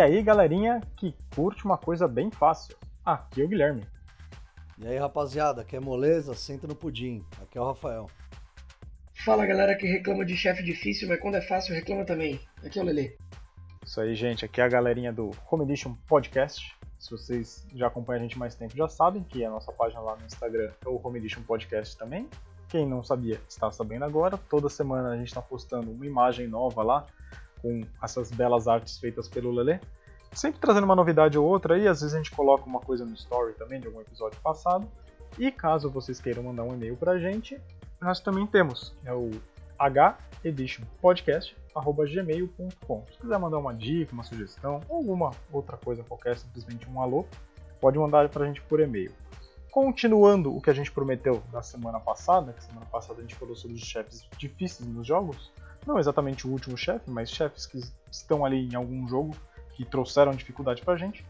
E aí, galerinha que curte uma coisa bem fácil. Aqui é o Guilherme. E aí, rapaziada, quer moleza? Senta no pudim. Aqui é o Rafael. Fala, galera que reclama de chefe difícil, mas quando é fácil reclama também. Aqui é o Lele. Isso aí, gente. Aqui é a galerinha do Home Edition Podcast. Se vocês já acompanham a gente mais tempo, já sabem que a nossa página lá no Instagram é o Home Edition Podcast também. Quem não sabia, está sabendo agora. Toda semana a gente está postando uma imagem nova lá, com essas belas artes feitas pelo Lele. Sempre trazendo uma novidade ou outra aí, às vezes a gente coloca uma coisa no story também de algum episódio passado. E caso vocês queiram mandar um e-mail pra gente, nós também temos, é o heditionpodcast.gmail.com. Se quiser mandar uma dica, uma sugestão, ou alguma outra coisa qualquer, simplesmente um alô, pode mandar pra gente por e-mail. Continuando o que a gente prometeu da semana passada, que semana passada a gente falou sobre os chefes difíceis nos jogos, não exatamente o último chefe, mas chefes que estão ali em algum jogo que trouxeram dificuldade pra gente.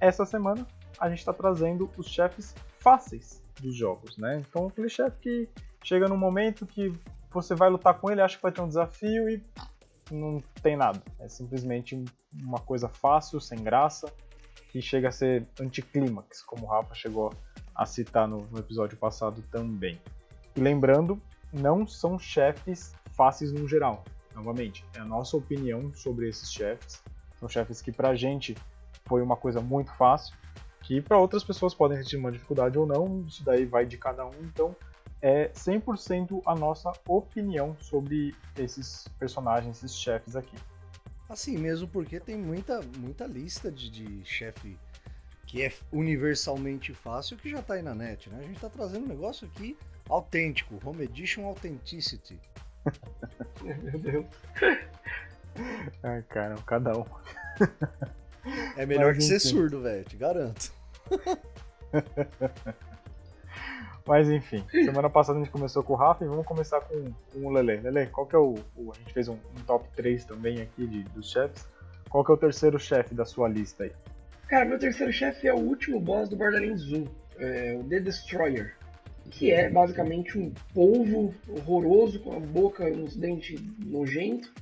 Essa semana a gente está trazendo os chefes fáceis dos jogos, né? Então aquele chefe que chega num momento que você vai lutar com ele, acha que vai ter um desafio e não tem nada. É simplesmente uma coisa fácil, sem graça, que chega a ser anticlímax, como o Rafa chegou a citar no, no episódio passado também. E lembrando, não são chefes fáceis no geral. Novamente, é a nossa opinião sobre esses chefes. São chefes que pra gente foi uma coisa muito fácil, que para outras pessoas podem sentir uma dificuldade ou não, isso daí vai de cada um, então é 100% a nossa opinião sobre esses personagens, esses chefes aqui. Assim mesmo, porque tem muita, muita lista de, de chefe que é universalmente fácil que já tá aí na net, né? A gente tá trazendo um negócio aqui autêntico, Home Edition Authenticity. Meu Deus. Ai, cara, cada um. É melhor Mas, que ser enfim. surdo, velho, te garanto. Mas enfim, semana passada a gente começou com o Rafa e vamos começar com, com o Lele. Lele, qual que é o, o- A gente fez um, um top 3 também aqui de, dos chefes. Qual que é o terceiro chefe da sua lista aí? Cara, meu terceiro chefe é o último boss do Borderlands 1, é o The Destroyer. Que é basicamente um polvo horroroso, com a boca e uns dentes nojentos,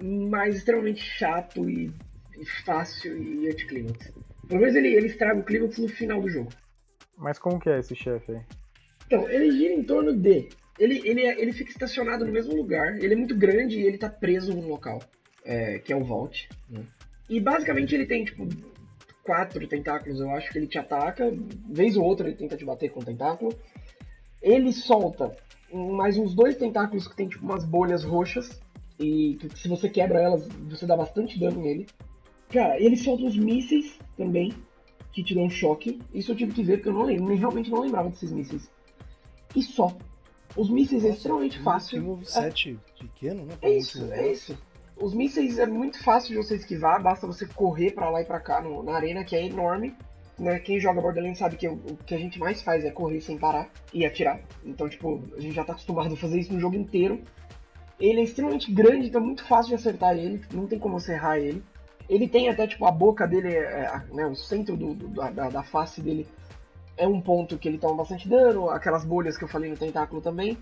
mas extremamente chato e, e fácil e anticlímax. Pelo menos ele, ele estraga o clímax no final do jogo. Mas como que é esse chefe aí? Então, ele gira em torno de. Ele, ele, é- ele fica estacionado no mesmo lugar, ele é muito grande e ele tá preso num local, é, que é o Vault. né? E basicamente ele tem, tipo, quatro tentáculos, eu acho que ele te ataca, vez ou outra ele tenta te bater com o tentáculo. Ele solta mais uns dois tentáculos que tem, tipo, umas bolhas roxas, e que se você quebra elas, você dá bastante dano nele. Cara, ele solta uns mísseis também, que te dão um choque. Isso eu tive que ver porque eu não lembro, realmente não lembrava desses mísseis. E só. Os mísseis é extremamente fácil. Tem um set pequeno, né? É isso, é isso. Os mísseis é muito fácil de você esquivar, basta você correr pra lá e pra cá no- na arena, que é enorme. Né? Quem joga Borderlands sabe que o, o que a gente mais faz é correr sem parar e atirar. Então, tipo, a gente já tá acostumado a fazer isso no jogo inteiro. Ele é extremamente grande, então é muito fácil de acertar ele, não tem como você errar ele. Ele tem até, tipo, a boca dele, é, é, né, o centro do, do- da, da- face dele é um ponto que ele toma bastante dano, aquelas bolhas que eu falei no tentáculo também.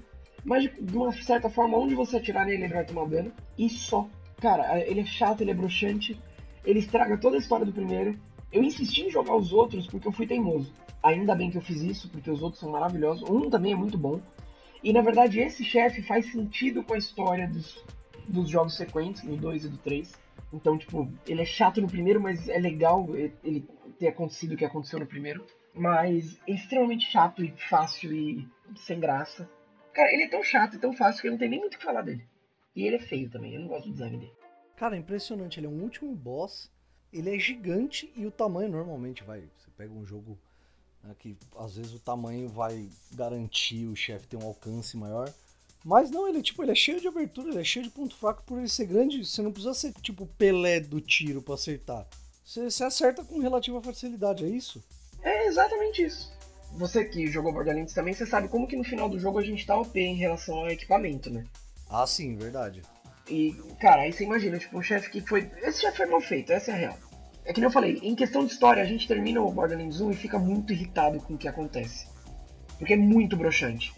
Mas de uma certa forma, onde você atirar nele, ele vai tomar dano. E só. Cara, ele é chato, ele é broxante, ele estraga toda a história do primeiro. Eu insisti em jogar os outros porque eu fui teimoso. Ainda bem que eu fiz isso, porque os outros são maravilhosos. Um também é muito bom. E na verdade, esse chefe faz sentido com a história dos, dos jogos sequentes, do 2 e do 3. Então, tipo, ele é chato no primeiro, mas é legal ele ter acontecido o que aconteceu no primeiro. Mas é extremamente chato e fácil e sem graça. Cara, ele é tão chato e tão fácil que não tenho nem muito o que falar dele. E ele é feio também, eu não gosto do design dele. Cara, é impressionante. Ele é um último boss. Ele é gigante e o tamanho normalmente vai. Você pega um jogo né, que às vezes o tamanho vai garantir o chefe ter um alcance maior. Mas não, ele é tipo, ele é cheio de abertura, ele é cheio de ponto fraco por ele ser grande. Você não precisa ser tipo Pelé do tiro pra acertar. Você, você acerta com relativa facilidade, é isso? É exatamente isso. Você que jogou Borderlands também, você sabe como que no final do jogo a gente tá OP em relação ao equipamento, né? Ah, sim, verdade. E, cara, aí você imagina, tipo, um chefe que foi. Esse chefe foi mal feito, essa é a real. É que nem eu falei, em questão de história, a gente termina o Borderlands 1 e fica muito irritado com o que acontece. Porque é muito broxante.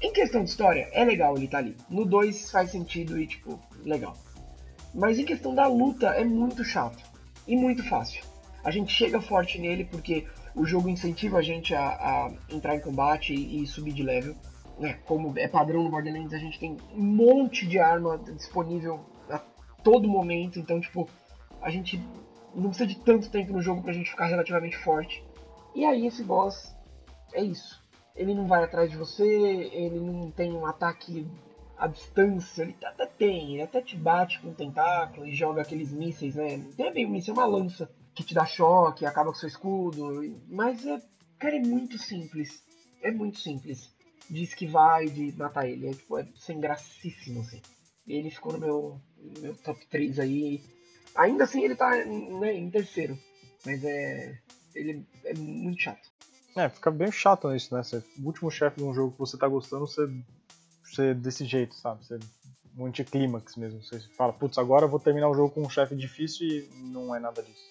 Em questão de história, é legal ele tá ali. No 2 faz sentido e, tipo, legal. Mas em questão da luta, é muito chato. e muito fácil. A gente chega forte nele porque o jogo incentiva a gente a, a entrar em combate e, e subir de level. Né? Como é padrão no Borderlands, a gente tem um monte de arma disponível a todo momento. Então, tipo, a gente não precisa de tanto tempo no jogo pra gente ficar relativamente forte. E aí esse boss é isso. Ele não vai atrás de você, ele não tem um ataque à distância, ele até tem, ele até te bate com um tentáculo e joga aqueles mísseis, né? Tem bem um míssil, é uma lança que te dá choque, acaba com seu escudo. Mas é. Cara, é muito simples. É muito simples. De esquivar e de matar ele. É, tipo, é sem gracíssimo, assim. Ele ficou no meu, no meu top 3 aí. Ainda assim ele tá né, em terceiro. Mas é. Ele é muito chato. É, fica bem chato isso, né? Você, o último chefe de um jogo que você tá gostando, você, você desse jeito, sabe? Você, um anticlímax mesmo. Você fala, putz, agora eu vou terminar o jogo com um chefe difícil e não é nada disso.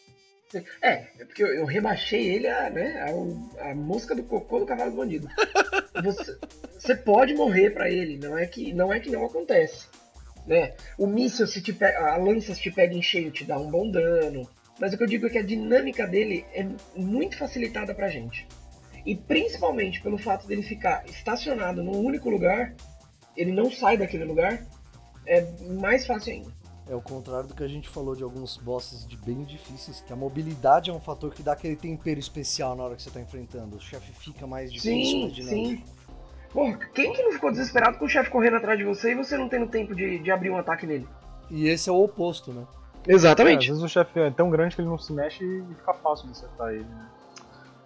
É, é porque eu, eu rebaixei ele a, né, a, a, mosca do cocô do cavalo do bandido. Você, você pode morrer para ele, não é que não é que não acontece. Né? O míssil, se te a lança se te pega em cheio, te dá um bom dano. Mas o que eu digo é que a dinâmica dele é muito facilitada pra gente. E principalmente pelo fato dele ficar estacionado num único lugar, ele não sai daquele lugar, é mais fácil ainda. É o contrário do que a gente falou de alguns bosses de bem difíceis, que a mobilidade é um fator que dá aquele tempero especial na hora que você tá enfrentando. O chefe fica mais difícil, mais dinâmico. Sim. Porra, quem que não ficou desesperado com o chefe correndo atrás de você e você não tendo tempo de, de abrir um ataque nele? E esse é o oposto, né? Exatamente. É, às vezes o chefe é tão grande que ele não se mexe e fica fácil de acertar ele, né?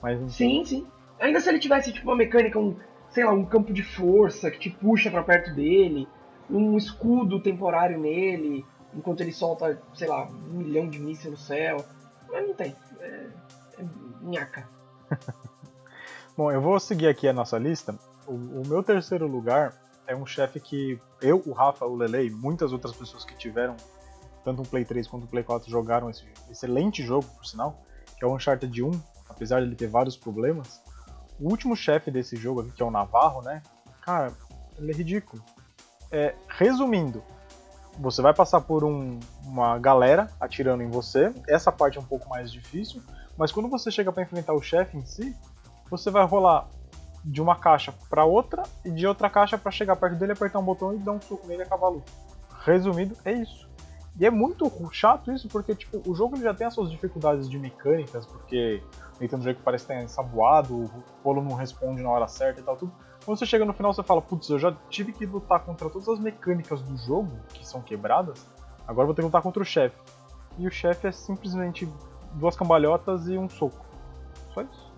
Mas, então... Sim, sim. Ainda se ele tivesse, tipo, uma mecânica, um, sei lá, um campo de força que te puxa para perto dele, um escudo temporário nele, enquanto ele solta, sei lá, um milhão de mísseis no céu. Mas não tem. É, é nhaca. Bom, eu vou seguir aqui a nossa lista. O, o meu terceiro lugar é um chefe que eu, o Rafa, o Lele e muitas outras pessoas que tiveram tanto um Play 3 quanto um Play 4 jogaram esse excelente jogo, por sinal, que é o Uncharted 1, apesar de ele ter vários problemas. O último chefe desse jogo aqui, que é o Navarro, né? Cara, ele é ridículo. É, resumindo, você vai passar por um, uma galera atirando em você. Essa parte é um pouco mais difícil, mas quando você chega para enfrentar o chefe em si, você vai rolar de uma caixa para outra e de outra caixa para chegar perto dele, apertar um botão e dar um soco nele e acabar a luta. Resumido, é isso. E é muito chato isso, porque tipo, o jogo já tem as suas dificuldades de mecânicas, porque o Nathan Drake parece ter ensaboado, o Polo não responde na hora certa e tal, tudo. Quando você chega no final, você fala, putz, eu já tive que lutar contra todas as mecânicas do jogo, que são quebradas, agora vou ter que lutar contra o chefe. E o chefe é simplesmente duas cambalhotas e um soco. Só isso.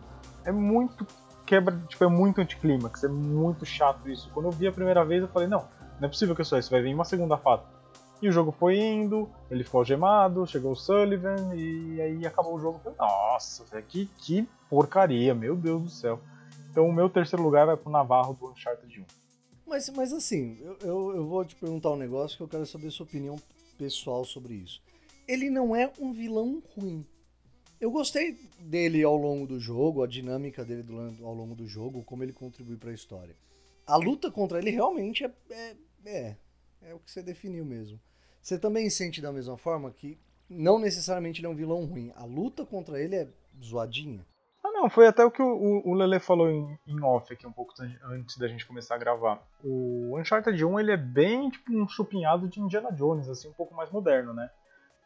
É muito quebra, tipo, é muito anticlímax, é muito chato isso. Quando eu vi a primeira vez, eu falei, não, não é possível que eu só isso, vai vir uma segunda fase. E o jogo foi indo, ele ficou algemado, chegou o Sullivan, e aí acabou o jogo. Nossa, que, que porcaria, meu Deus do céu. Então o meu terceiro lugar vai pro Navarro do Uncharted 1. Mas, mas assim, eu, eu, eu, vou te perguntar um negócio que eu quero saber sua opinião pessoal sobre isso. Ele não é um vilão ruim. Eu gostei dele ao longo do jogo, a dinâmica dele do, ao longo do jogo, como ele contribui para a história. A luta contra ele realmente é, é, é, é o que você definiu mesmo. Você também sente da mesma forma que não necessariamente ele é um vilão ruim. A luta contra ele é zoadinha. Não, foi até o que o, o Lele falou em, em, off aqui um pouco antes da gente começar a gravar. O Uncharted 1 ele é bem tipo um chupinhado de Indiana Jones, assim, um pouco mais moderno, né?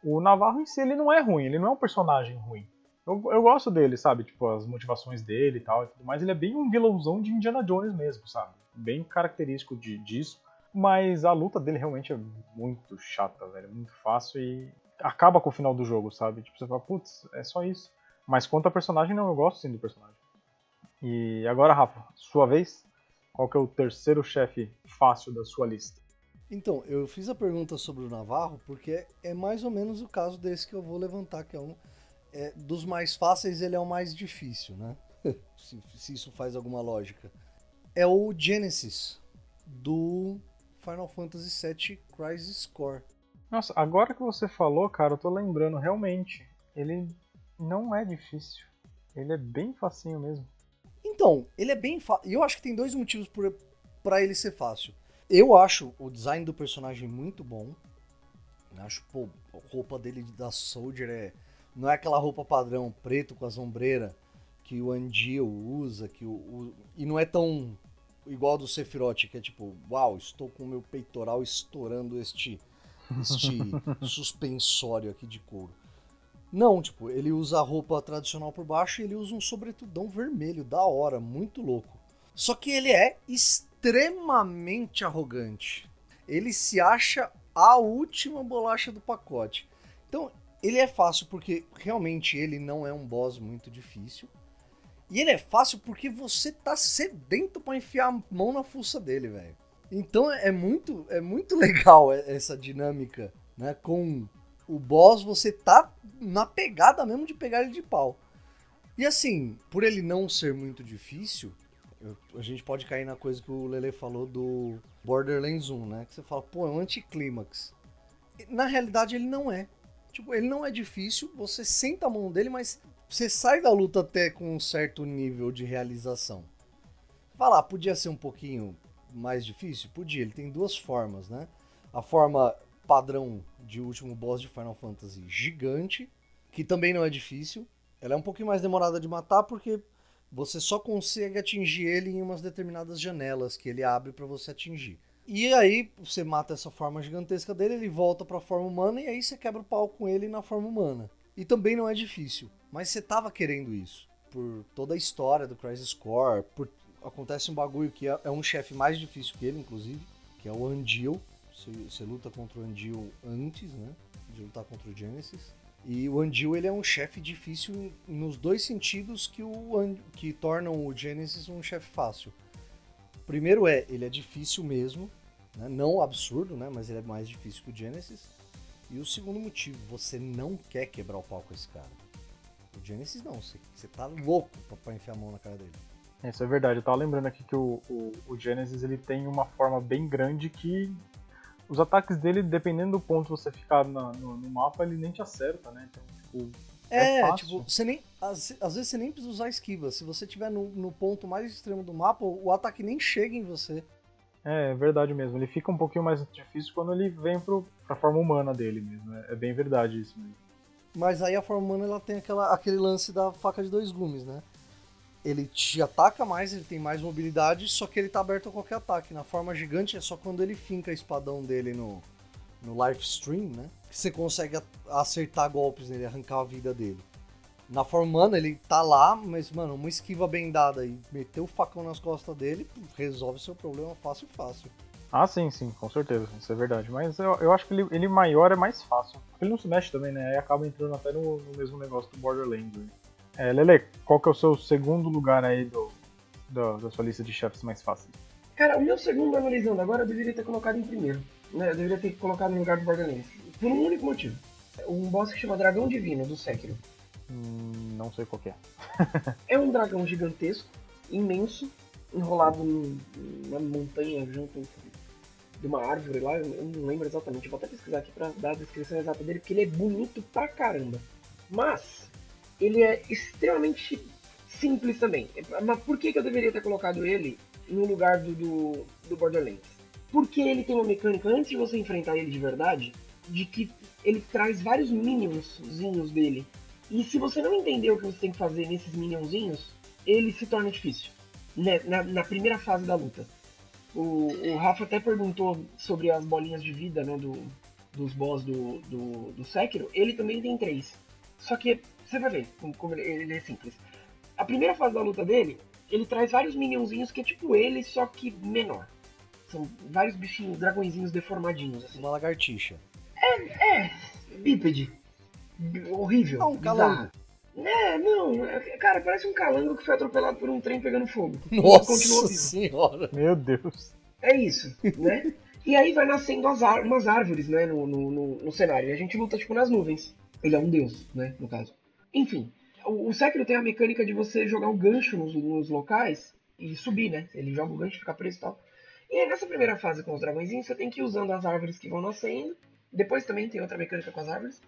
O Navarro em si ele não é ruim, ele não é um personagem ruim. Eu, eu gosto dele, sabe? Tipo, as motivações dele e tal e tudo mais. Ele é bem um vilãozão de Indiana Jones mesmo, sabe? Bem característico de, disso. Mas a luta dele realmente é muito chata, velho. É muito fácil e acaba com o final do jogo, sabe? Tipo, você fala, putz, é só isso. Mas quanto a personagem, não, eu gosto sim do personagem. E agora, Rafa, sua vez. Qual que é o terceiro chefe fácil da sua lista? Então, eu fiz a pergunta sobre o Navarro porque é mais ou menos o caso desse que eu vou levantar, que é um é, dos mais fáceis, ele é o mais difícil, né? se, se, isso faz alguma lógica. É o Genesis do Final Fantasy VII Crisis Core. Nossa, agora que você falou, cara, eu tô lembrando, realmente, ele não é difícil. Ele é bem facinho mesmo. Então, ele é bem fácil. Eu acho que tem dois motivos para ele ser fácil. Eu acho o design do personagem muito bom. Eu acho, pô, a roupa dele da Soldier é Não é aquela roupa padrão preto com as ombreiras que o Andio usa, que o, o, e não é tão igual do Sephiroth, que é tipo, uau, estou com o meu peitoral estourando este este suspensório aqui de couro. Não, tipo, ele usa a roupa tradicional por baixo e ele usa um sobretudão vermelho, da hora, muito louco. Só que ele é extremamente arrogante. Ele se acha a última bolacha do pacote. Então, ele é fácil porque realmente ele não é um boss muito difícil. E ele é fácil porque você tá sedento para enfiar a mão na fuça dele, velho. Então é muito, é muito legal essa dinâmica, né? Com o boss, você tá na pegada mesmo de pegar ele de pau. E assim, por ele não ser muito difícil, eu, a gente pode cair na coisa que o Lele falou do Borderlands 1, né? Que você fala, pô, é um anticlímax. Na realidade, ele não é. Tipo, ele não é difícil, você senta a mão dele, mas você sai da luta até com um certo nível de realização. Vai lá, podia ser um pouquinho mais difícil? Podia, ele tem duas formas, né? A forma padrão de último boss de Final Fantasy gigante, que também não é difícil. Ela é um pouquinho mais demorada de matar porque você só consegue atingir ele em umas determinadas janelas que ele abre para você atingir. E aí você mata essa forma gigantesca dele, ele volta para a forma humana e aí você quebra o pau com ele na forma humana. E também não é difícil. Mas você tava querendo isso. Por toda a história do Crisis Core, por acontece um bagulho que é, é um chefe mais difícil que ele, inclusive, que é o Andil. Você, você, luta contra o Andil antes, né? De lutar contra o Genesis. E o Andil ele é um chefe difícil nos dois sentidos que, o, que tornam o Genesis um chefe fácil. Primeiro é, ele é difícil mesmo, né? não absurdo, né? mas ele é mais difícil que o Genesis. E o segundo motivo, você não quer quebrar o pau com esse cara. O Genesis não, você, você tá louco pra, pra enfiar a mão na cara dele. Isso é verdade, eu tava lembrando aqui que o, o, o Genesis ele tem uma forma bem grande que os ataques dele, dependendo do ponto que você ficar na, no, no, mapa, ele nem te acerta, né? Então, tipo, é, é tipo, você nem. Às, às, vezes você nem precisa usar esquiva. Se você estiver no, no ponto mais extremo do mapa, o ataque nem chega em você. É, é verdade mesmo. Ele fica um pouquinho mais difícil quando ele vem pro, pra forma humana dele mesmo. É, é bem verdade isso mesmo. Mas aí a forma humana ela tem aquela, aquele lance da faca de dois gumes, né? Ele te ataca mais, ele tem mais mobilidade, só que ele tá aberto a qualquer ataque. Na forma gigante é só quando ele finca a espadão dele no, no live stream, né? Que você consegue acertar golpes nele, arrancar a vida dele. Na forma humana, ele tá lá, mas, mano, uma esquiva bem dada e meter o facão nas costas dele resolve seu problema fácil, fácil. Ah, sim, sim, com certeza, isso é verdade. Mas eu, eu acho que ele, ele maior é mais fácil. Ele não se mexe também, né? Aí acaba entrando até no, no mesmo negócio do Borderlands. Né? É, Lele, qual que é o seu segundo lugar aí do, do, da sua lista de chefes mais fáceis? Cara, o meu segundo, analisando agora, eu deveria ter colocado em primeiro. Né? Eu deveria ter colocado no lugar do Borderlands. Por um único motivo. Um boss que chama Dragão Divino, do Sekiro. Hum, não sei qual é. é um dragão gigantesco, imenso, enrolado numa montanha junto de uma árvore lá, eu não lembro exatamente, vou até pesquisar aqui pra dar a descrição exata dele, porque ele é bonito pra caramba. Mas, ele é extremamente simples também. Mas por que, que eu deveria ter colocado ele no lugar do, do, do Borderlands? Porque ele tem uma mecânica, antes de você enfrentar ele de verdade, de que ele traz vários minionzinhos dele. E se você não entender o que você tem que fazer nesses minionzinhos, ele se torna difícil. Né? Na, na primeira fase da luta. O, o Rafa até perguntou sobre as bolinhas de vida né, do, dos boss do, do, do Sekiro. Ele também tem três. Só que você vai ver como, como ele, ele, é simples. A primeira fase da luta dele, ele traz vários minionzinhos que é tipo ele, só que menor. São vários bichinhos, dragõezinhos deformadinhos. Assim. Uma lagartixa. É, é, bípede. Horrível. Não, um calango. É, não, é, cara, parece um calango que foi atropelado por um trem pegando fogo. Nossa senhora! Meu Deus. É isso, né? e aí vai nascendo as umas árvores, né, no, no, no, no cenário. E a gente luta, tipo, nas nuvens. Ele é um deus, né, no caso. Enfim, o, o Sekiro tem a mecânica de você jogar um gancho nos, nos locais e subir, né? Ele joga o gancho, fica preso e tal. E aí, nessa primeira fase com os dragõezinhos, você tem que ir usando as árvores que vão nascendo. Depois também tem outra mecânica com as árvores.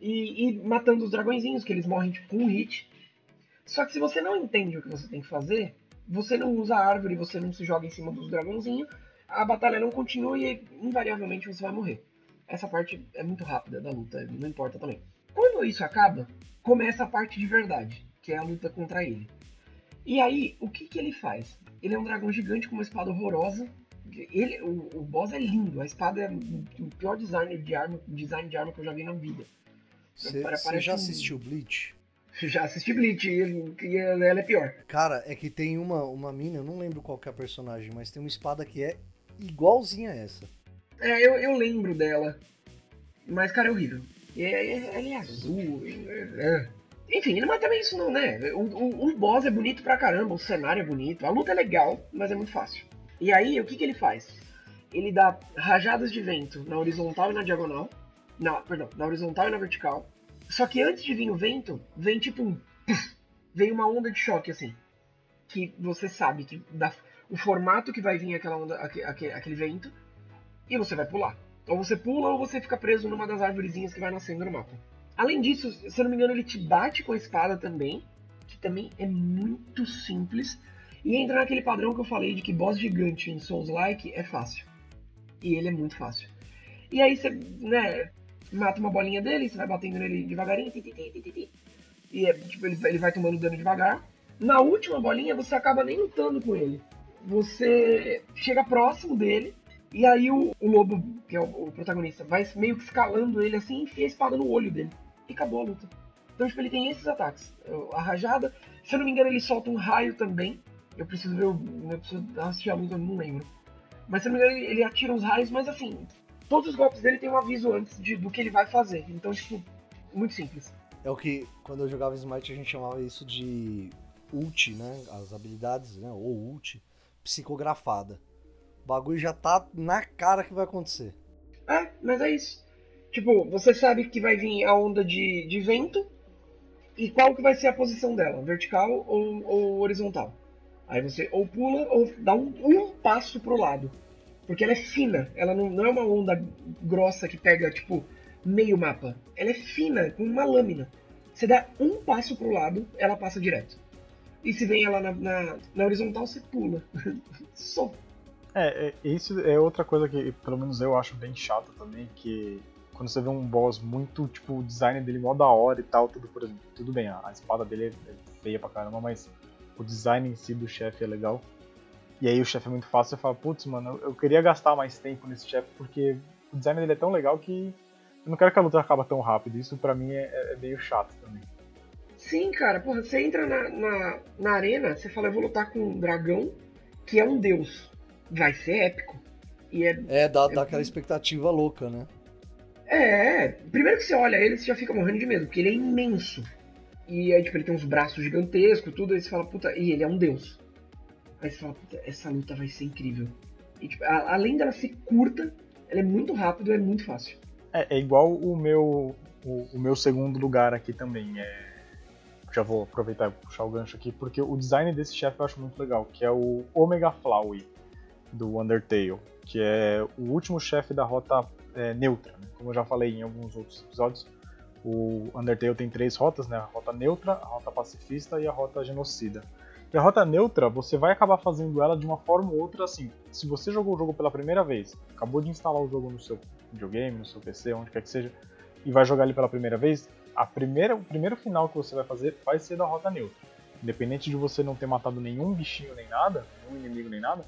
E, e matando os dragõezinhos, que eles morrem tipo, com um hit. Só que se você não entende o que você tem que fazer, você não usa a árvore, você não se joga em cima dos dragãozinhos, a batalha não continua e invariavelmente você vai morrer. Essa parte é muito rápida da luta, não importa também. Quando isso acaba, começa a parte de verdade, que é a luta contra ele. E aí, o que, que ele faz? Ele é um dragão gigante com uma espada horrorosa. Ele, o, o boss é lindo, a espada é o pior design de arma, design de arma que eu já vi na vida. Você já um- assistiu Bleach? Já assisti Bleach e ela é pior. Cara, é que tem uma, uma mina, eu não lembro qual que é a personagem, mas tem uma espada que é igualzinha a essa. É, eu, eu lembro dela. Mas, cara, é horrível. E é, é- ela é azul. é- é. Enfim, mas também isso não, né? O, o, o boss é bonito pra caramba, o cenário é bonito, a luta é legal, mas é muito fácil. E aí, o que, que ele faz? Ele dá rajadas de vento na horizontal e na diagonal. Na, perdão, na horizontal e na vertical. Só que antes de vir o vento, vem tipo um. puff, vem uma onda de choque, assim. Que você sabe que dá, o formato que vai vir aquela onda, aque- aque- aquele vento, e você vai pular. Ou você pula ou você fica preso numa das árvorezinhas que vai nascendo no mapa. Além disso, se eu não me engano, ele te bate com a espada também, que também é muito simples. E entra naquele padrão que eu falei de que boss gigante em Souls-like é fácil. E ele é muito fácil. E aí você, né, mata uma bolinha dele, você vai batendo nele devagarinho, ti, ti, ti, e é, tipo, ele, ele vai tomando dano devagar. Na última bolinha, você acaba nem lutando com ele. Você chega próximo dele, e aí o, o lobo, que é o, o protagonista, vai meio que escalando ele assim e enfia a espada no olho dele. E acabou a luta. Então, tipo, ele tem esses ataques. A rajada, se eu não me engano, ele solta um raio também. Eu preciso ver, eu preciso assistir a luta, eu não lembro. Mas se eu não me engano, ele, ele atira uns raios, mas assim, todos os golpes dele tem um aviso antes de, do que ele vai fazer. Então, tipo, muito simples. É o que, quando eu jogava Smite, a gente chamava isso de ult, né? As habilidades, né? Ou ult, psicografada. O bagulho já tá na cara que vai acontecer. É, mas é isso. Tipo, você sabe que vai vir a onda de, de vento e qual que vai ser a posição dela, vertical ou, ou horizontal. Aí você ou pula ou dá um, um passo pro lado. Porque ela é fina, ela não, não é uma onda grossa que pega, tipo, meio mapa. Ela é fina, com uma lâmina. Você dá um passo pro lado, ela passa direto. E se vem ela na, na, na horizontal, você pula. Só. É, é, isso é outra coisa que, pelo menos eu acho bem chato também, que quando você vê um boss muito, tipo, o design dele mó da hora e tal, tudo, por exemplo, tudo bem, a, espada dele é feia pra caramba, mas o design em si do chefe é legal. E aí o chefe é muito fácil, você fala, putz, mano, eu, queria gastar mais tempo nesse chefe, porque o design dele é tão legal que eu não quero que a luta acabe tão rápido. Isso pra mim é, é- é meio chato também. Sim, cara, porra, você entra na, na, na arena, você fala, eu vou lutar com um dragão que é um deus. Vai ser épico. E é. É, dá, dá aquela expectativa louca, né? É, primeiro que você olha ele, você já fica morrendo de medo, porque ele é imenso. E aí, tipo, ele tem uns braços gigantescos, tudo, aí você fala, puta, e ele é um deus. Aí você fala, puta, essa luta vai ser incrível. E, tipo, a- além dela ser curta, ela é muito rápida, é muito fácil. É, é igual o meu, o, o meu segundo lugar aqui também. É... Já vou aproveitar e puxar o gancho aqui, porque o design desse chefe eu acho muito legal, que é o Omega Flowey do Undertale, que é o último chefe da rota é, neutra. né? Como eu já falei em alguns outros episódios, o Undertale tem três rotas, né? A rota neutra, a rota pacifista e a rota genocida. E a rota neutra, você vai acabar fazendo ela de uma forma ou outra assim. Se você jogou o jogo pela primeira vez, acabou de instalar o jogo no seu videogame, no seu PC, onde quer que seja, e vai jogar ele pela primeira vez, a primeira, o primeiro final que você vai fazer vai ser da rota neutra. Independente de você não ter matado nenhum bichinho nem nada, nenhum inimigo nem nada,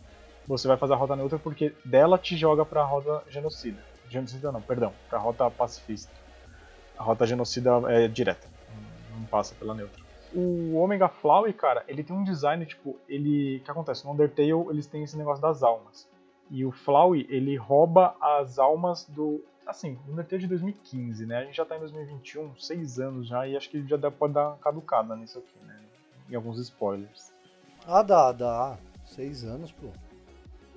você vai fazer a rota neutra porque dela te joga pra rota genocida. Genocida não, perdão, pra rota pacifista. A rota genocida é direta, não- passa pela neutra. O Omega Flower, cara, ele tem um design, tipo, ele. O que acontece? No Undertale eles têm esse negócio das almas. E o Flowey, ele rouba as almas do. Assim, no Undertale de 2015, né? A gente já tá em 2021, seis anos já, e acho que já dá- pode dar uma caducada nisso aqui, né? Em alguns spoilers. Ah, dá, dá. Seis anos, pô.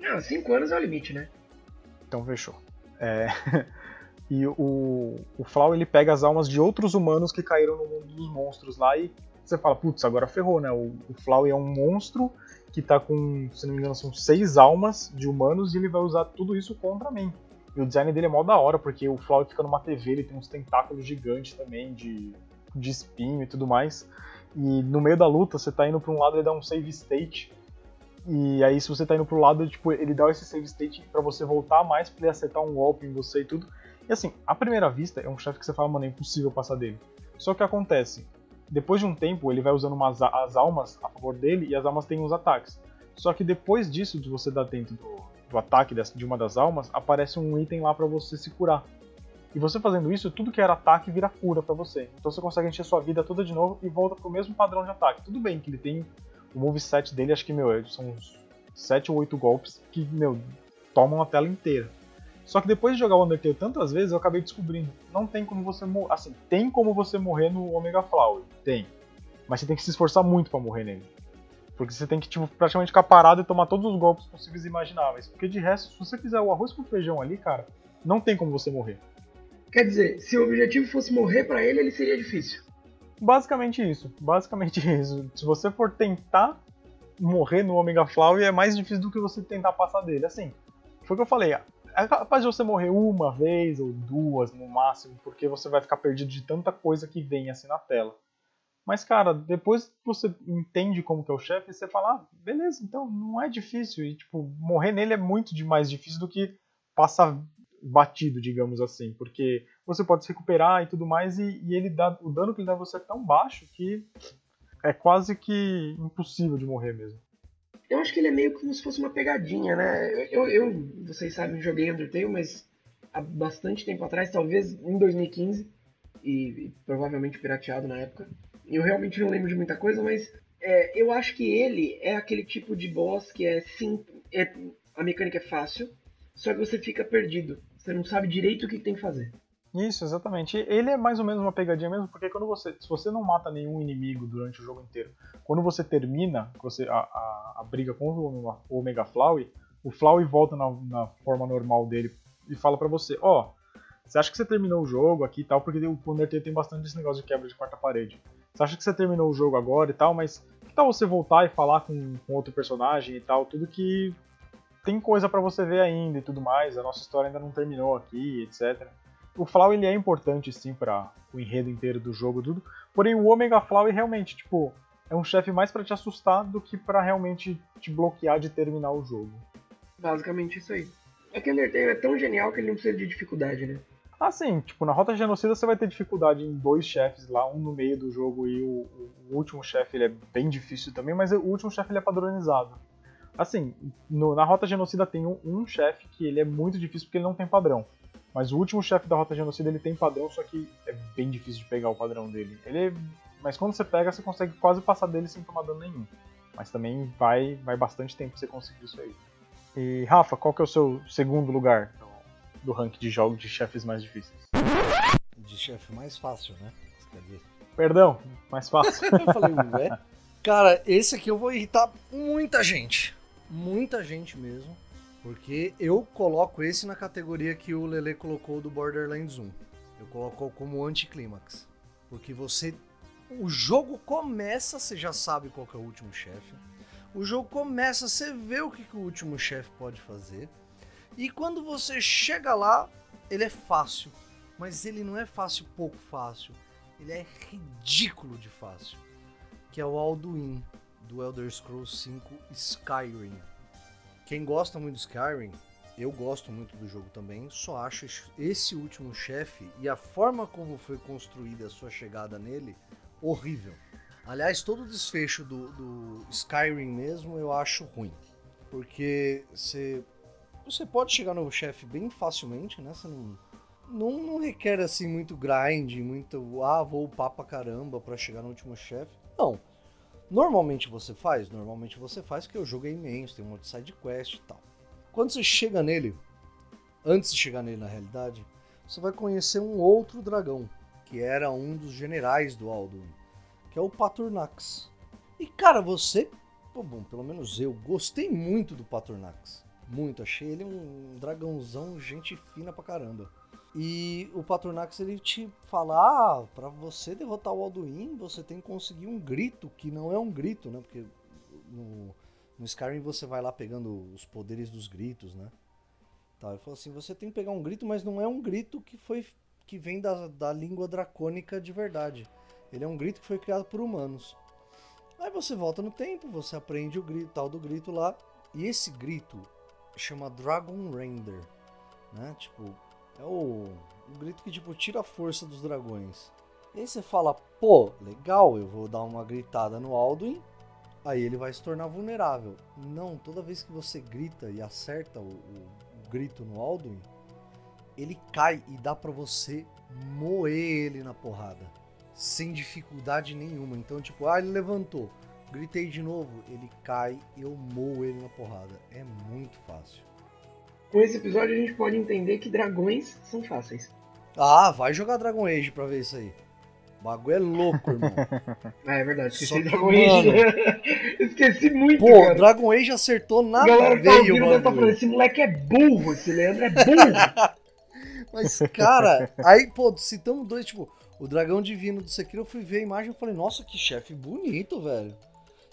Não, cinco anos é o limite, né? Então fechou. É, e o, o Flau ele pega as almas de outros humanos que caíram no mundo dos monstros lá e você fala, putz, agora ferrou, né? O, o Flau é um monstro que tá com, se não me engano, são seis almas de humanos e ele vai usar tudo isso contra mim. E o design dele é mó da hora, porque o Flau fica numa TV, ele tem uns tentáculos gigantes também de, de espinho e tudo mais. E no meio da luta, você tá indo pra um lado, ele dá um save state. E aí, se você tá indo pro lado, tipo, ele dá esse save state pra você voltar mais, pra ele acertar um golpe em você e tudo. E assim, à primeira vista, é um chefe que você fala, mano, é impossível passar dele. Só que acontece, depois de um tempo, ele vai usando umas, as almas a favor dele e as almas têm os ataques. Só que depois disso, de você dar dentro do, do ataque de uma das almas, aparece um item lá para você se curar. E você fazendo isso, tudo que era ataque vira cura para você. Então você consegue encher sua vida toda de novo e volta pro mesmo padrão de ataque. Tudo bem que ele tem o moveset dele, acho que, meu, são uns 7 ou 8 golpes que, meu, tomam a tela inteira. Só que depois de jogar o Undertale tantas vezes, eu acabei descobrindo, não tem como você morrer, assim, tem como você morrer no Omega Flower, tem. Mas você tem que se esforçar muito para morrer nele. Porque você tem que, tipo, praticamente ficar parado e tomar todos os golpes possíveis e imagináveis. Porque de resto, se você fizer o arroz com feijão ali, cara, não tem como você morrer. Quer dizer, se o objetivo fosse morrer para ele, ele seria difícil. Basicamente isso. Basicamente isso. Se você for tentar morrer no Omega Flower, é mais difícil do que você tentar passar dele. Assim, foi o que eu falei. É capaz de você morrer uma vez ou duas no máximo, porque você vai ficar perdido de tanta coisa que vem assim na tela. Mas, cara, depois que você entende como que é o chefe, você fala, ah, beleza, então não é difícil. E, tipo, morrer nele é muito mais difícil do que passar batido, digamos assim, porque você pode se recuperar e tudo mais, e, e, ele dá, o dano que ele dá a você é tão baixo que é quase que impossível de morrer mesmo. Eu acho que ele é meio como se fosse uma pegadinha, né? Eu, eu vocês sabem, joguei Undertale, mas há bastante tempo atrás, talvez em 2015, e, e provavelmente pirateado na época. Eu realmente não lembro de muita coisa, mas é, eu acho que ele é aquele tipo de boss que é sim, é, a mecânica é fácil, só que você fica perdido. Você não sabe direito o que tem que fazer. Isso, exatamente. Ele é mais ou menos uma pegadinha mesmo, porque quando você, se você não mata nenhum inimigo durante o jogo inteiro, quando você termina você, a, a, a briga com o Omega Flowey, o Flowey volta na, na, forma normal dele e fala para você, ó, oh, você acha que você terminou o jogo aqui e tal, porque o Undertale tem bastante esse negócio de quebra de quarta parede. Você acha que você terminou o jogo agora e tal, mas que tal você voltar e falar com, com outro personagem e tal, tudo que tem coisa para você ver ainda e tudo mais, a nossa história ainda não terminou aqui, etc. O Flow ele é importante sim para o enredo inteiro do jogo tudo, porém o Omega Flow realmente, tipo, é um chefe mais para te assustar do que para realmente te bloquear de terminar o jogo. Basicamente isso aí. É que o Undertale é tão genial que ele não precisa de dificuldade, né? Ah, sim, tipo, na Rota Genocida você vai ter dificuldade em dois chefes lá, um no meio do jogo e o, o último chefe ele é bem difícil também, mas o último chefe ele é padronizado. Assim, no, na Rota Genocida tem um, um chefe que ele é muito difícil porque ele não tem padrão. Mas o último chefe da Rota Genocida ele tem padrão, só que é bem difícil de pegar o padrão dele. Ele é... Mas quando você pega, você consegue quase passar dele sem tomar dano nenhum. Mas também vai, vai bastante tempo pra você conseguir isso aí. E Rafa, qual que é o seu segundo lugar do ranking de jogos de chefes mais difíceis? De chefe mais fácil, né? Quer dizer... Perdão, mais fácil. eu falei, ué? Cara, esse aqui eu vou irritar muita gente muita gente mesmo, porque eu coloco esse na categoria que o Lele colocou do Borderlands 1. Eu coloco como anticlímax, porque você o jogo começa, você já sabe qual é o último chefe. O jogo começa, você vê o que, que o último chefe pode fazer. E quando você chega lá, ele é fácil. Mas ele não é fácil, pouco fácil. Ele é ridículo de fácil. Que é o Alduin do Elder Scrolls 5 Skyrim. Quem gosta muito do Skyrim, eu gosto muito do jogo também, só acho esse último chefe e a forma como foi construída a sua chegada nele horrível. Aliás, todo o desfecho do, do Skyrim mesmo eu acho ruim. Porque você, você pode chegar no chefe bem facilmente, né? Você não, não, não requer assim muito grind, muito. Ah, vou upar pra caramba pra chegar no último chefe. Não. Normalmente você faz? Normalmente você faz porque o jogo é imenso, tem um monte de side quest e tal. Quando você chega nele, antes de chegar nele na realidade, você vai conhecer um outro dragão, que era um dos generais do Alduin, que é o Paturnax. E cara, você, pô, bom, pelo menos eu gostei muito do Paturnax. Muito, achei ele um dragãozão, gente fina pra caramba. E o Patronax ele te fala: ah, para você derrotar o Alduin, você tem que conseguir um grito, que não é um grito, né? Porque no, no Skyrim você vai lá pegando os poderes dos gritos, né? Tá, ele falou assim: você tem que pegar um grito, mas não é um grito que foi que vem da, da língua dracônica de verdade. Ele é um grito que foi criado por humanos. Aí você volta no tempo, você aprende o grito, tal do grito lá, e esse grito chama Dragon Render, né? Tipo, É o, o grito que, tipo, tira a força dos dragões. E aí você fala, pô, legal, eu vou dar uma gritada no Alduin, aí ele vai se tornar vulnerável. Não, toda vez que você grita e acerta o, o, o grito no Alduin, ele cai e dá para você moer ele na porrada. Sem dificuldade nenhuma. Então, tipo, ah, ele levantou. Gritei de novo, ele cai eu moo ele na porrada. É muito fácil. Com esse episódio a gente pode entender que dragões são fáceis. Ah, vai jogar Dragon Age pra ver isso aí. O bagulho é louco, irmão. ah, é verdade. Esqueci Só que, Dragon Age. né? Esqueci muito, Pô, cara. Dragon Age acertou na galera tá veia ouvindo o deve estar bagulho. falando, esse moleque é burro, esse Leandro é burro. Mas, cara, aí, pô, citamos dois, tipo, o dragão divino do Sekiro, eu fui ver a imagem e falei, nossa, que chefe bonito, velho.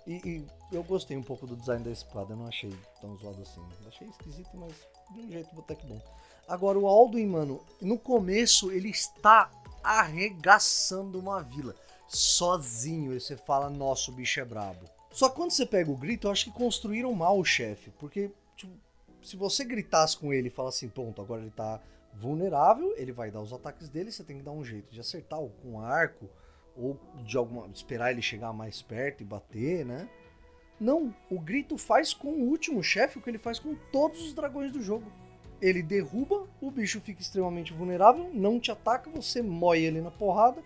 E, e eu gostei um pouco do design da espada, não achei tão zoado assim. Achei esquisito, mas de um jeito até que bom. Agora, o Alduin, mano, no começo ele está arregaçando uma vila. Sozinho, aí você fala, nossa, o bicho é brabo. Só que quando você pega o grito, eu acho que construíram mal o chefe. Porque, tipo, se você gritasse com ele e falar assim, pronto, agora ele tá vulnerável, ele vai dar os ataques dele, você tem que dar um jeito de acertar ou com arco, ou de alguma. esperar ele chegar mais perto e bater, né? Não, o grito faz com o último chefe o que ele faz com todos os dragões do jogo. Ele derruba, o bicho fica extremamente vulnerável, não te ataca, você moe ele na porrada.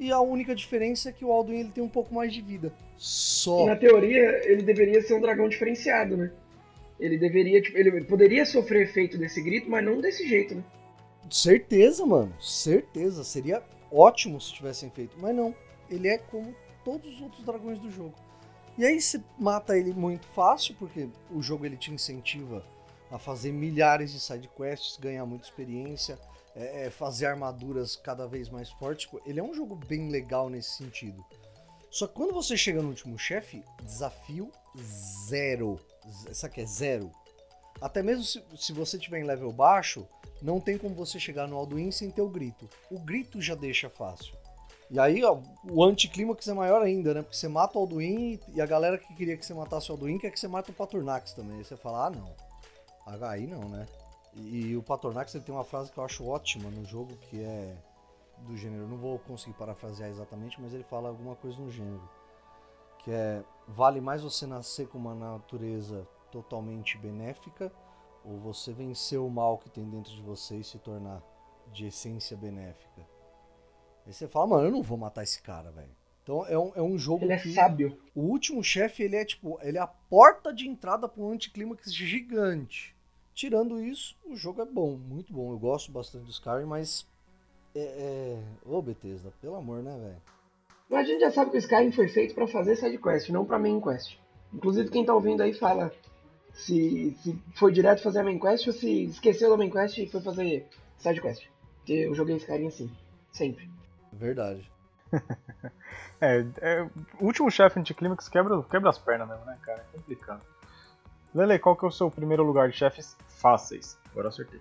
E a única diferença é que o Alduin ele tem um pouco mais de vida. Só. Na teoria, ele deveria ser um dragão diferenciado, né? Ele deveria, tipo, ele poderia sofrer efeito desse grito, mas não desse jeito, né? Certeza, mano. Certeza. Seria ótimo se tivessem feito. Mas não. Ele é como todos os outros dragões do jogo. E aí você mata ele muito fácil, porque o jogo ele te incentiva a fazer milhares de side quests, ganhar muita experiência, é, é, fazer armaduras cada vez mais fortes. Tipo, ele é um jogo bem legal nesse sentido. Só que quando você chega no último chefe, desafio zero. O que é zero? Até mesmo se, se você tiver em level baixo, não tem como você chegar no Alduin sem ter o grito. O grito já deixa fácil. E aí, ó, o anticlímax é maior ainda, né? Porque você mata o Alduin e a galera que queria que você matasse o Alduin quer que você mate o Patornax também. Aí você fala, ah, não. Ah, Aí não, né? E, o Patornax ele tem uma frase que eu acho ótima no jogo, que é do gênero. Eu não vou conseguir parafrasear exatamente, mas ele fala alguma coisa no gênero. Que é, vale mais você nascer com uma natureza totalmente benéfica ou você vencer o mal que tem dentro de você e se tornar de essência benéfica. Aí você fala, mano, eu não vou matar esse cara, velho. Então é um, é um jogo Ele é que sábio. o último chefe, ele é tipo, ele é a porta de entrada para um anticlímax gigante. Tirando isso, o jogo é bom, muito bom. Eu gosto bastante do Skyrim, mas é, é... Ô, Bethesda, pelo amor, né, velho? Mas a gente já sabe que o Skyrim foi feito pra fazer side quest, não pra main quest. Inclusive quem tá ouvindo aí fala se, se foi direto fazer a main quest ou se esqueceu da main quest e foi fazer side quest. Porque eu joguei Skyrim assim, sempre. Verdade. É, é, o último chefe anticlímax quebra, quebra as pernas mesmo, né, cara? É complicado. Lele, qual que é o seu primeiro lugar de chefes fáceis? Agora eu acertei.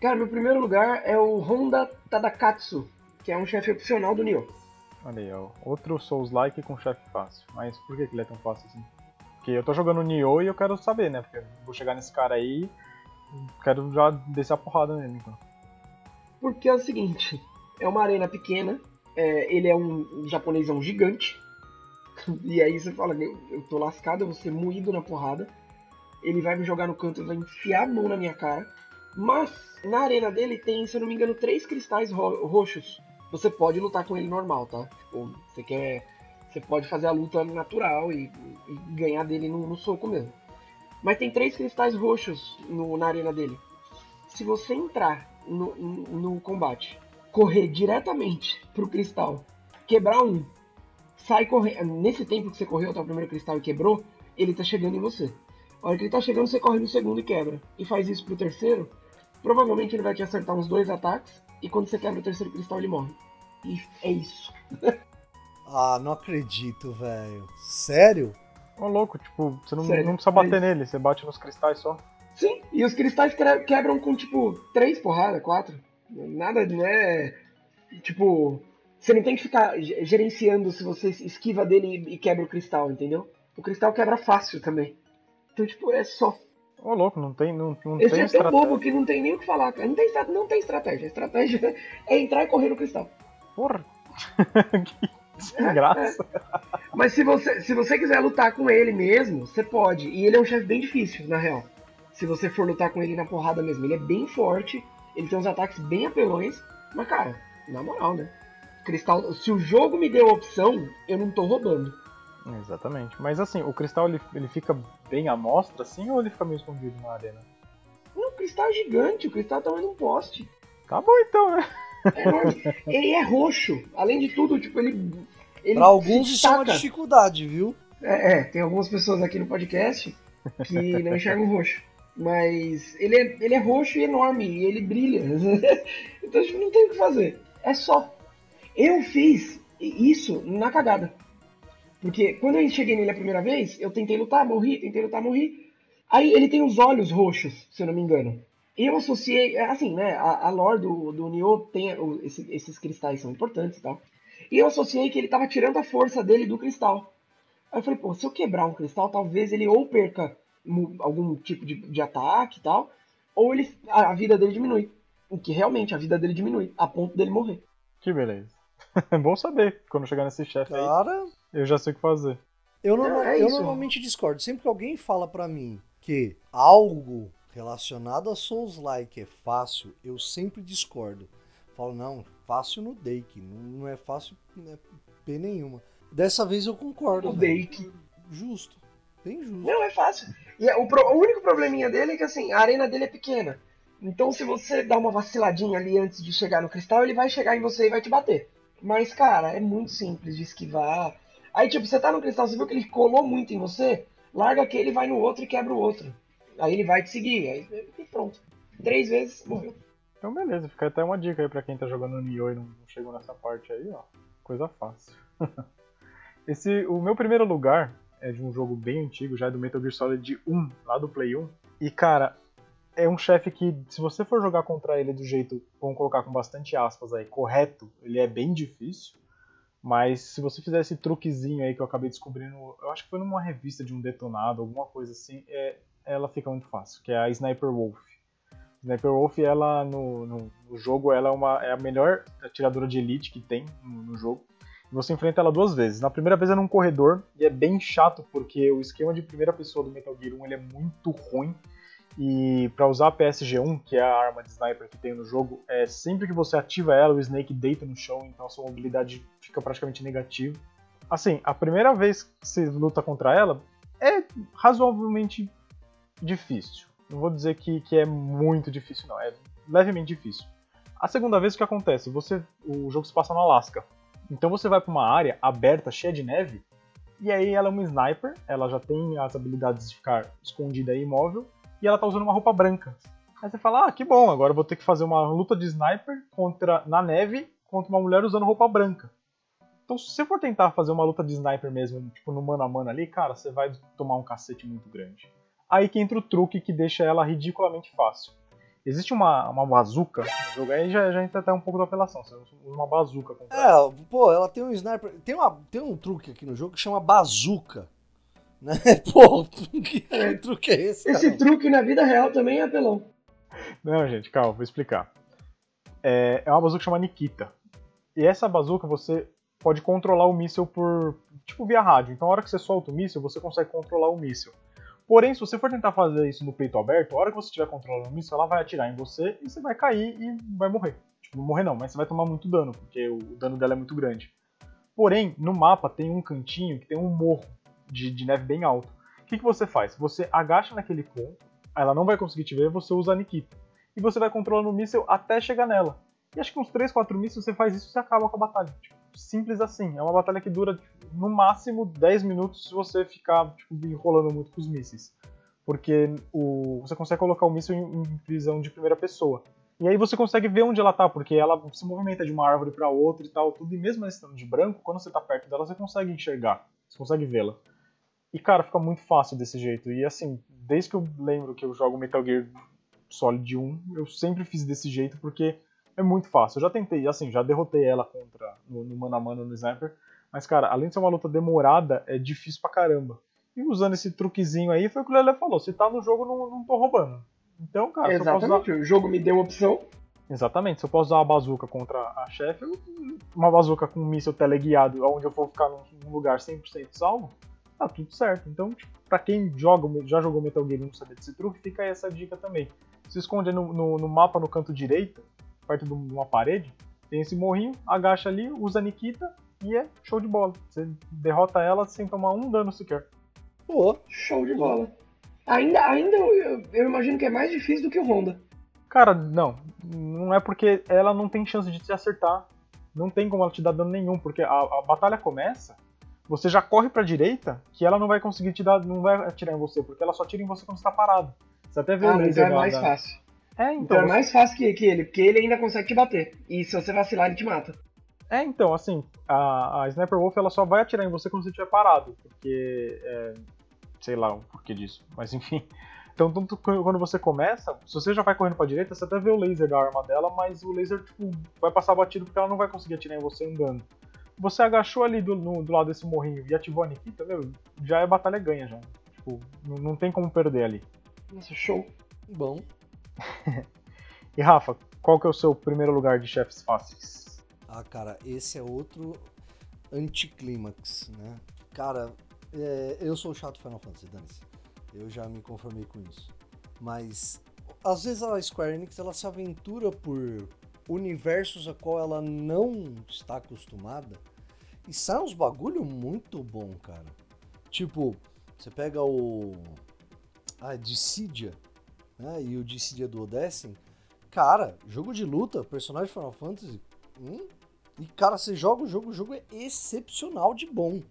Cara, meu primeiro lugar é o Honda Tadakatsu, que é um chefe opcional do Nioh. Olha aí, ó. Outro Souls-like com chefe fácil. Mas por que, que ele é tão fácil assim? Porque eu tô jogando Nioh e eu quero saber, né? Porque eu vou chegar nesse cara aí e quero já descer a porrada nele, então. Porque é o seguinte, é uma arena pequena, é, ele é um, japonesão gigante, e aí você fala, eu, eu tô lascado, eu vou ser moído na porrada, ele vai me jogar no canto, vai enfiar a mão na minha cara, mas na arena dele tem, se eu não me engano, três cristais ro- roxos. Você pode lutar com ele normal, tá? Tipo, você quer. Você pode fazer a luta natural e, e ganhar dele no, no soco mesmo. Mas tem três cristais roxos no- na arena dele. Se você entrar no, no combate, correr diretamente pro cristal, quebrar um, sai correndo. Nesse tempo que você correu até o primeiro cristal e quebrou, ele tá chegando em você. A hora que ele tá chegando, você corre no segundo e quebra. E faz isso pro terceiro, provavelmente ele vai te acertar uns dois ataques, e quando você quebra o terceiro cristal, ele morre. E é isso. Ah, não acredito, velho. Sério? Ô louco, tipo, você não, Sério, não precisa bater mas- nele, você bate nos cristais só. Sim, e os cristais quebram com, tipo, três porradas, quatro. Nada, não é. Tipo. Você não tem que ficar ge- gerenciando se você esquiva dele e quebra o cristal, entendeu? O cristal quebra fácil também. Então, tipo, é só. Ô, louco, não tem, não, não Esse tem é tão bobo que não tem nem o que falar, cara. Não tem, não tem estratégia. A estratégia é entrar e correr no cristal. Porra. que graça. Mas se você, se você quiser lutar com ele mesmo, você pode. E ele é um chefe bem difícil, na real. Se você for lutar com ele na porrada mesmo. Ele é bem forte, ele tem uns ataques bem apelões. Mas, cara, na moral, né? Cristal, se o jogo me deu a opção, eu não tô roubando. Exatamente. Mas assim, o cristal ele, ele fica bem à mostra, assim, ou ele fica meio escondido na arena? Não, o cristal é gigante, o cristal é tamanho um poste. Tá bom então, né? É ele é roxo. Além de tudo, tipo, ele. ele Pra alguns isso é uma dificuldade, viu? É, é, tem algumas pessoas aqui no podcast que não enxergam roxo. Mas ele é, ele é roxo e enorme, e ele brilha. então, tipo, não tem o que fazer. É só. Eu fiz isso na cagada. Porque quando eu cheguei nele a primeira vez, eu tentei lutar, morri, tentei lutar, morri. Aí ele tem os olhos roxos, se eu não me engano. E eu associei, é, assim, né? A, a lore do, do Nioh tem esse- esses cristais são importantes e tal. E eu associei que ele tava tirando a força dele do cristal. Aí eu falei, pô, se eu quebrar um cristal, talvez ele ou perca algum tipo de, de ataque e tal, ou ele, a, a vida dele diminui. O que realmente a vida dele diminui, a ponto dele morrer. Que beleza. É bom saber. Quando chegar nesse chefe aí, Cara, eu já sei o que fazer. eu, norma- É eu isso. normalmente discordo. Sempre que alguém fala pra mim que algo relacionado a Souls-like é fácil, eu sempre discordo. Falo, não, fácil no Dake, não não é fácil né, P nenhuma. Dessa vez eu concordo. O velho. Dake. Justo. Bem justo. Não, é fácil. E é- o, pro- o único probleminha dele é que assim, a arena dele é pequena. Então se você dá uma vaciladinha ali antes de chegar no cristal, ele vai chegar em você e vai te bater. Mas, cara, é muito simples de esquivar. Aí, tipo, você tá no cristal, você viu que ele colou muito em você, larga aquele, vai no outro e quebra o outro. Aí ele vai te seguir, aí e pronto. Três vezes, morreu. Então beleza, fica até uma dica aí pra quem tá jogando Nioh e não não chegou nessa parte aí, ó. Coisa fácil. Esse, o meu primeiro lugar é de um jogo bem antigo, já é do Metal Gear Solid 1, lá do Play 1. E cara, é um chefe que, se você for jogar contra ele do jeito, vamos colocar com bastante aspas aí, correto, ele é bem difícil. Mas se você fizer esse truquezinho aí que eu acabei descobrindo, eu acho que foi numa revista de um detonado, alguma coisa assim, é, ela fica muito fácil, que é a Sniper Wolf. Sniper Wolf, ela no, no, no jogo, ela é, uma, é a melhor atiradora de elite que tem no, no jogo. Você enfrenta ela duas vezes. Na primeira vez é num corredor, e é bem chato, porque o esquema de primeira pessoa do Metal Gear 1 ele é muito ruim. E para usar a PSG-1, que é a arma de sniper que tem no jogo, é sempre que você ativa ela, o Snake deita no chão, então a sua mobilidade fica praticamente negativa. Assim, a primeira vez que você luta contra ela é razoavelmente difícil. Não vou dizer que, que é muito difícil, não. É levemente difícil. A segunda vez o que acontece? Você, o jogo se passa no Alasca. Então você vai para uma área aberta, cheia de neve, e aí ela é uma sniper, ela já tem as habilidades de ficar escondida e imóvel, e ela tá usando uma roupa branca. Aí você fala, ah, que bom, agora eu vou ter que fazer uma luta de sniper contra na neve contra uma mulher usando roupa branca. Então se você for tentar fazer uma luta de sniper mesmo, tipo no mano a mano ali, cara, você vai tomar um cacete muito grande. Aí que entra o truque que deixa ela ridiculamente fácil. Existe uma, uma bazuca no jogo, aí já, já entra até um pouco da apelação. Você usa uma bazuca contra ela. É, pô, ela tem um sniper. Tem, uma, tem um truque aqui no jogo que chama bazuca. Né? Pô, que truque é esse? Esse cara? truque na vida real também é apelão. Não, gente, calma, vou explicar. É, é uma bazuca chamada Nikita. E essa bazuca você pode controlar o míssil por. tipo via rádio. Então, a hora que você solta o míssil, você consegue controlar o míssil. Porém, se você for tentar fazer isso no peito aberto, a hora que você estiver controlando o míssil, ela vai atirar em você e você vai cair e vai morrer. Tipo, não morrer não, mas você vai tomar muito dano, porque o dano dela é muito grande. Porém, no mapa tem um cantinho que tem um morro de, de neve bem alto. O que, que você faz? Você agacha naquele ponto, ela não vai conseguir te ver, você usa a Nikita. E você vai controlando o míssil até chegar nela. E acho que uns 3, 4 mísseis você faz isso e você acaba com a batalha. Tipo, simples assim. É uma batalha que dura no máximo 10 minutos se você ficar tipo, enrolando muito com os mísseis. Porque o, você consegue colocar o míssil em, em visão de primeira pessoa. E aí você consegue ver onde ela tá, porque ela se movimenta de uma árvore para outra e tal, tudo. E mesmo ela estando de branco, quando você tá perto dela, você consegue enxergar. Você consegue vê-la. E cara, fica muito fácil desse jeito. E assim, desde que eu lembro que eu jogo Metal Gear Solid 1, eu sempre fiz desse jeito porque é muito fácil. Eu já tentei, assim, já derrotei ela contra no, no mano a mano no sniper, mas cara, além de ser uma luta demorada, é difícil pra caramba. E usando esse truquezinho aí, foi o que o Lele falou. Se tá no jogo, não, não tô roubando. Então, cara, Exatamente, usar... o jogo me deu opção. Exatamente, se eu posso usar uma bazuca contra a chefe, uma bazuca com um míssil teleguiado, onde eu vou ficar num lugar 100% salvo, tá tudo certo. Então, tipo, pra quem joga, já jogou Metal Gear e não sabe desse truque, fica aí essa dica também. Se esconde no, no, no mapa no canto direito, perto de uma parede, tem esse morrinho, agacha ali, usa a Nikita e é show de bola. Você derrota ela sem tomar um dano sequer. Pô, show de bola. Ainda, ainda eu, eu imagino que é mais difícil do que o Honda. Cara, não. Não é porque ela não tem chance de te acertar. Não tem como ela te dar dano nenhum, porque a, a batalha começa, você já corre pra direita, que ela não vai conseguir te dar, não vai atirar em você, porque ela só tira em você quando você tá parado. Você até vê ah, o laser então é mais da... fácil. É, então. então é mais fácil que, que ele, porque ele ainda consegue te bater. E se você vacilar, ele te mata. É, então, assim, a, a Sniper Wolf ela só vai atirar em você quando você estiver parado, porque. É, sei lá o porquê disso, mas enfim. Então, tanto quando você começa, se você já vai correndo pra direita, você até vê o laser da arma dela, mas o laser, tipo, vai passar batido porque ela não vai conseguir atirar em você andando. Você agachou ali do, no, do lado desse morrinho e ativou a Nikita, meu, já é batalha ganha já. Tipo, não, não tem como perder ali. Nossa, show. Bom. e Rafa, qual que é o seu primeiro lugar de chefes fáceis? Ah, cara, esse é outro anticlímax, né? Cara, é, eu sou chato Final Fantasy, dane-se. Eu já me conformei com isso. Mas às vezes a Square Enix ela se aventura por universos a qual ela não está acostumada e sai uns bagulho muito bom, cara. Tipo, você pega o a Dissidia, né? E o Dissidia do Odessen, cara, jogo de luta, personagem Final Fantasy, hum? e cara, você joga o jogo, o jogo é excepcional de bom.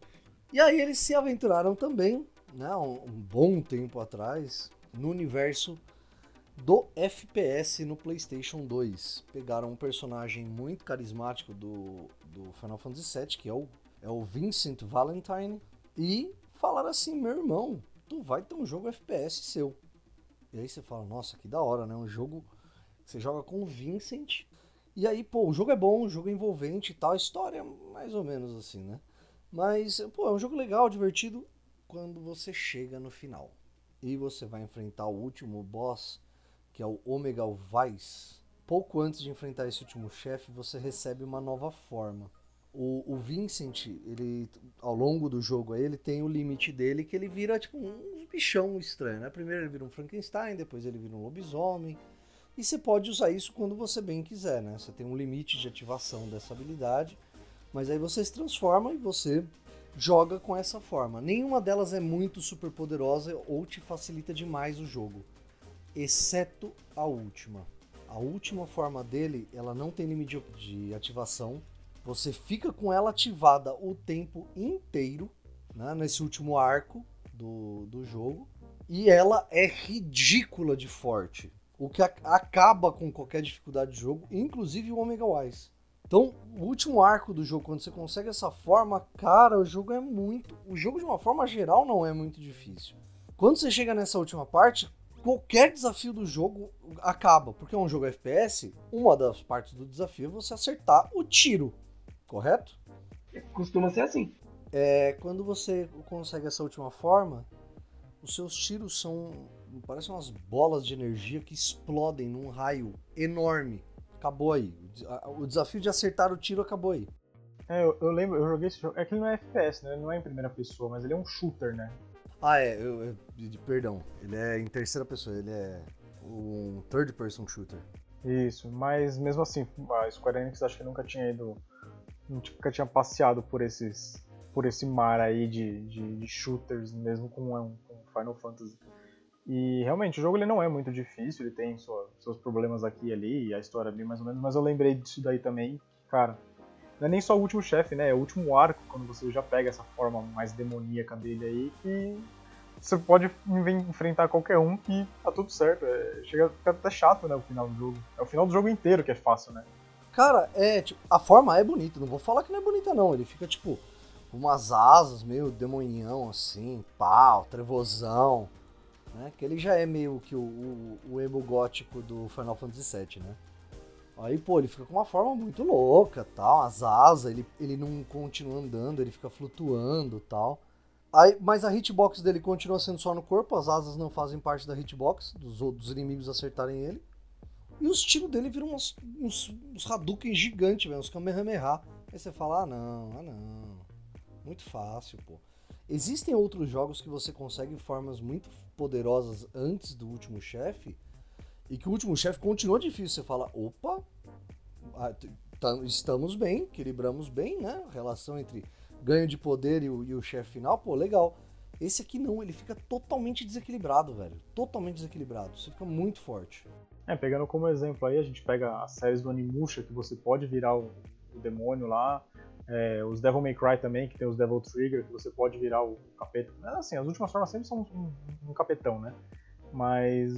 E aí eles se aventuraram também né, um, um bom tempo atrás, no universo do FPS no PlayStation 2. Pegaram um personagem muito carismático do, do Final Fantasy VII, que é o, é o Vincent Valentine, e falaram assim: meu irmão, tu vai ter um jogo FPS seu. E aí você fala: nossa, que da hora, né? Um jogo que você joga com o Vincent. E aí, pô, o jogo é bom, o jogo é envolvente e tal, a história é mais ou menos assim, né? Mas, pô, é um jogo legal, divertido quando você chega no final e você vai enfrentar o último boss, que é o Omega Vice. Pouco antes de enfrentar esse último chefe, você recebe uma nova forma. O, o, Vincent, ele ao longo do jogo ele tem o limite dele que ele vira tipo um bichão estranho, né? Primeiro ele vira um Frankenstein, depois ele vira um lobisomem. E você pode usar isso quando você bem quiser, né? Você tem um limite de ativação dessa habilidade, mas aí você se transforma e você joga com essa forma. Nenhuma delas é muito super poderosa ou te facilita demais o jogo, exceto a última. A última forma dele, ela não tem limite de ativação. Você fica com ela ativada o tempo inteiro, né, nesse último arco do, do jogo. E ela é ridícula de forte. O que acaba com qualquer dificuldade de jogo, inclusive o Omega Wise. Então, o último arco do jogo, quando você consegue essa forma, cara, o jogo é muito. O jogo, de uma forma geral, não é muito difícil. Quando você chega nessa última parte, qualquer desafio do jogo acaba. Porque é um jogo FPS, uma das partes do desafio é você acertar o tiro, correto? Costuma ser assim. É, quando você consegue essa última forma, os seus tiros são. parecem umas bolas de energia que explodem num raio enorme acabou aí. O desafio de acertar o tiro acabou aí. É, eu, eu lembro, eu joguei esse jogo. É que ele não é FPS, né? Ele não é em primeira pessoa, mas ele é um shooter, né? Ah, é, eu, eu, perdão. Ele é em terceira pessoa, ele é um third person shooter. Isso, mas mesmo assim, a Square Enix acho que nunca tinha ido. Nunca tinha passeado por esses. por esse mar aí de, de, de shooters, mesmo com, com Final Fantasy. E realmente, o jogo ele não é muito difícil, ele tem sua, seus problemas aqui e ali, e a história é bem mais ou menos, mas eu lembrei disso daí também, cara. Não é nem só o último chefe, né? É o último arco, quando você já pega essa forma mais demoníaca dele aí, que você pode enfrentar qualquer um que tá tudo certo. É, chega a ficar até chato, né, o final do jogo. É o final do jogo inteiro que é fácil, né? Cara, é, tipo, a forma é bonita, não vou falar que não é bonita não, ele fica tipo umas asas meio demonhão assim, pau, trevosão né? Que ele já é meio que o, o, o emo gótico do Final Fantasy VII, né? Aí, pô, ele fica com uma forma muito louca, tal, as asas, ele, ele não continua andando, ele fica flutuando, tal. Aí, mas a hitbox dele continua sendo só no corpo, as asas não fazem parte da hitbox, dos outros inimigos acertarem ele. E os tiros dele viram uns, uns, uns Hadouken gigantes, velho, uns Kamehameha. Aí você fala, ah não, ah não. Muito fácil, pô. Existem outros jogos que você consegue formas muito poderosas antes do último chefe, e que o último chefe continua difícil. Você fala, opa, tá, estamos bem, equilibramos bem, né? A relação entre ganho de poder e o, e o chefe final, pô, legal. Esse aqui não, ele fica totalmente desequilibrado, velho. Totalmente desequilibrado. Você fica muito forte. É, pegando como exemplo aí, a gente pega as séries do Animusha, que você pode virar o, o demônio lá. É, os Devil May Cry também, que tem os Devil Trigger, que você pode virar o capeta. Assim, as últimas formas sempre são um, um, um capetão, né? Mas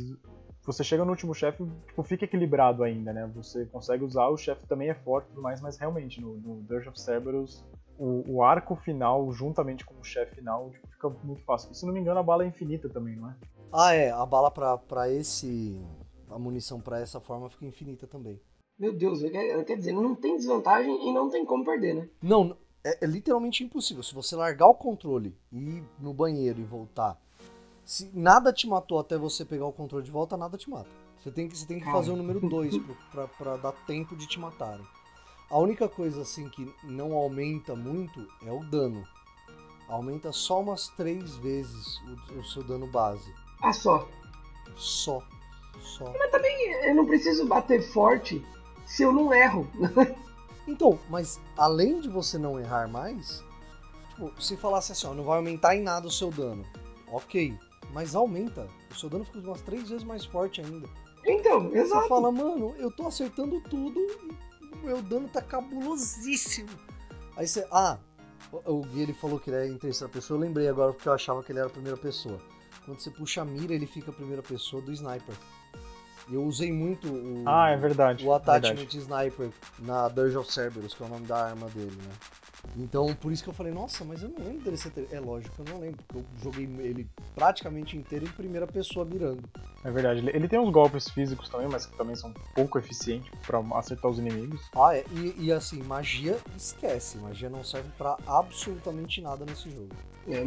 você chega no último chefe, tipo, fica equilibrado ainda, né? Você consegue usar, o chefe também é forte e tudo mais, mas realmente, no, no Dirge of Cerberus, o, o, arco final, juntamente com o chefe final, tipo, fica muito fácil. Se não me engano, a bala é infinita também, não é? Ah, é. A bala pra esse. A munição pra essa forma fica infinita também. Meu Deus, quer dizer, não tem desvantagem e não tem como perder, né? Não, é, é literalmente impossível. Se você largar o controle e ir no banheiro e voltar, se nada te matou até você pegar o controle de volta, nada te mata. Você tem que, você tem que fazer o número 2 pra, pra dar tempo de te matarem. A única coisa assim que não aumenta muito é o dano. Aumenta só umas três vezes o, o seu dano base. Ah, só? Só. Só. Mas também eu não preciso bater forte se eu não erro. então, mas além de você não errar mais, tipo, se falasse assim, ó, não vai aumentar em nada o seu dano. Ok, mas aumenta. O seu dano fica umas três vezes mais forte ainda. Então, exato. Você fala, mano, eu tô acertando tudo meu dano tá cabulosíssimo. Aí você. Ah, o Gui ele falou que ele é em terceira pessoa. Eu lembrei agora porque eu achava que ele era a primeira pessoa. Quando você puxa a mira, ele fica a primeira pessoa do sniper. Eu usei muito o. Ah, é verdade. O attachment verdade. sniper na Dirge of Cerberus, que é o nome da arma dele, né? Então, por isso que eu falei, nossa, mas eu não lembro dele ser. É lógico, eu não lembro, porque eu joguei ele praticamente inteiro em primeira pessoa mirando. É verdade, ele tem uns golpes físicos também, mas que também são pouco eficientes para acertar os inimigos. Ah, é, e, e, assim, magia esquece, magia não serve para absolutamente nada nesse jogo. É,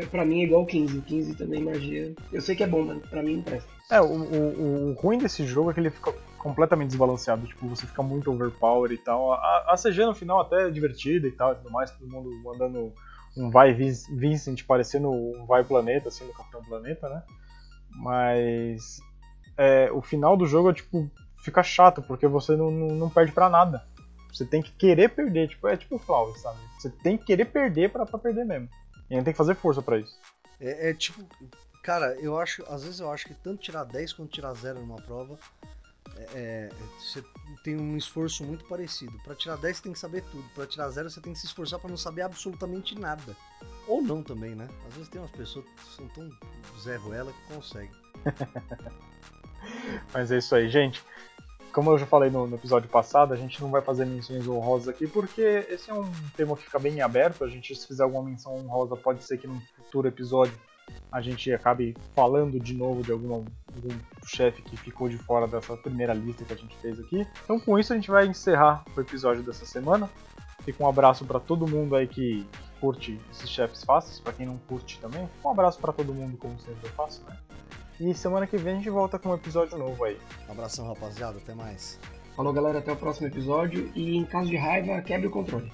é, pra mim é igual o 15, o 15 também magia. Eu sei que é bom, mas pra mim não presta. É, o, o, o ruim desse jogo é que ele fica completamente desbalanceado. Tipo, você fica muito overpower e tal. A, a CG no final até é divertida e tal e tudo mais, todo mundo mandando um vai Vincent parecendo um vai planeta, assim, do Capitão Planeta, né? Mas é, o final do jogo é tipo, fica chato, porque você não, não, não perde para nada. Você tem que querer perder, tipo, é tipo o sabe? Você tem que querer perder para perder mesmo. E ainda tem que fazer força para isso. É, é, tipo, cara, eu acho, às vezes eu acho que tanto tirar 10 quanto tirar 0 numa prova é, você tem um esforço muito parecido. Para tirar 10 você tem que saber tudo, para tirar 0 você tem que se esforçar para não saber absolutamente nada. Ou não também, né? Às vezes tem umas pessoas que são tão Zé Ruela que conseguem. Mas é isso aí, gente. Como eu já falei no, no, episódio passado, a gente não vai fazer menções honrosas aqui porque esse é um tema que fica bem aberto. A gente, se fizer alguma menção honrosa, pode ser que num futuro episódio a gente acabe falando de novo de alguma, algum chefe que ficou de fora dessa primeira lista que a gente fez aqui. Então, com isso, a gente vai encerrar o episódio dessa semana. Fica um abraço para todo mundo aí que curte esses chefes fáceis, para quem não curte também. Um abraço para todo mundo, como sempre eu faço, né? E semana que vem a gente volta com um episódio novo aí. Um abração, rapaziada. Até mais. Falou, galera. Até o próximo episódio. E em caso de raiva, quebre o controle.